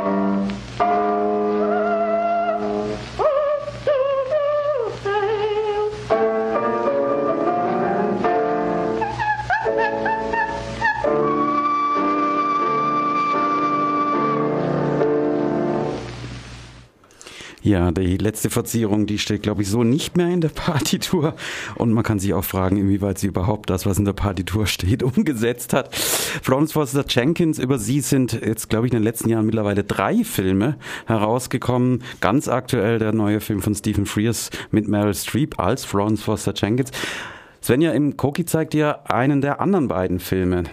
Thank you. Ja, die letzte Verzierung, die steht, glaube ich, so nicht mehr in der Partitur. Und man kann sich auch fragen, inwieweit sie überhaupt das, was in der Partitur steht, umgesetzt hat. Florence Foster Jenkins, über sie sind jetzt, glaube ich, in den letzten Jahren mittlerweile drei Filme herausgekommen. Ganz aktuell der neue Film von Stephen Frears mit Meryl Streep als Florence Foster Jenkins. Svenja, im Koki zeigt ihr einen der anderen beiden Filme.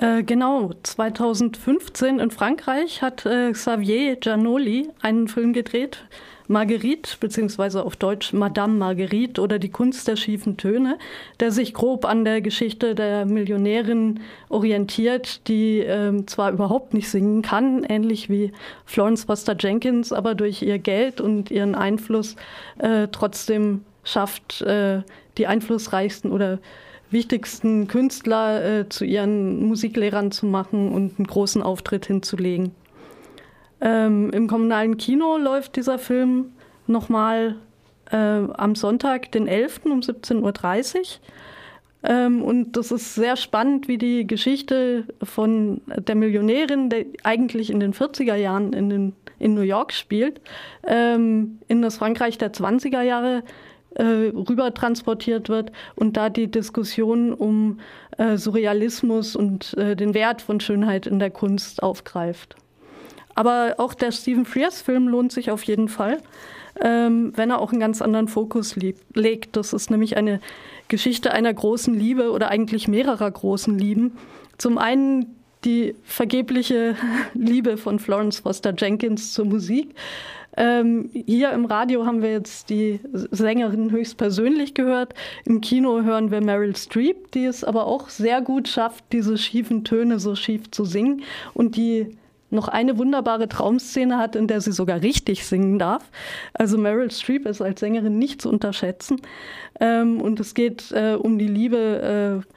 Äh, genau, 2015 in Frankreich hat äh, Xavier Giannoli einen Film gedreht, Marguerite, beziehungsweise auf Deutsch Madame Marguerite oder die Kunst der schiefen Töne, der sich grob an der Geschichte der Millionärin orientiert, die äh, zwar überhaupt nicht singen kann, ähnlich wie Florence Foster Jenkins, aber durch ihr Geld und ihren Einfluss äh, trotzdem schafft, äh, die einflussreichsten oder wichtigsten Künstler äh, zu ihren Musiklehrern zu machen und einen großen Auftritt hinzulegen. Ähm, Im kommunalen Kino läuft dieser Film nochmal äh, am Sonntag, den 11. um 17.30 Uhr. Ähm, und das ist sehr spannend, wie die Geschichte von der Millionärin, der eigentlich in den 40er Jahren in, den, in New York spielt, ähm, in das Frankreich der 20er Jahre rüber transportiert wird und da die Diskussion um äh, Surrealismus und äh, den Wert von Schönheit in der Kunst aufgreift. Aber auch der Stephen Frears-Film lohnt sich auf jeden Fall, ähm, wenn er auch einen ganz anderen Fokus legt. Das ist nämlich eine Geschichte einer großen Liebe oder eigentlich mehrerer großen Lieben. Zum einen die vergebliche Liebe von Florence Foster Jenkins zur Musik, ähm, hier im Radio haben wir jetzt die Sängerin höchstpersönlich gehört. Im Kino hören wir Meryl Streep, die es aber auch sehr gut schafft, diese schiefen Töne so schief zu singen und die noch eine wunderbare Traumszene hat, in der sie sogar richtig singen darf. Also Meryl Streep ist als Sängerin nicht zu unterschätzen. Ähm, und es geht äh, um die Liebe äh,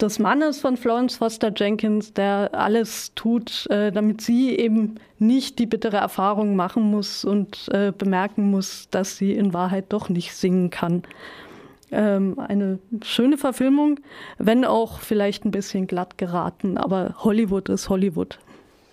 des Mannes von Florence Foster Jenkins, der alles tut, äh, damit sie eben nicht die bittere Erfahrung machen muss und äh, bemerken muss, dass sie in Wahrheit doch nicht singen kann. Ähm, eine schöne Verfilmung, wenn auch vielleicht ein bisschen glatt geraten, aber Hollywood ist Hollywood.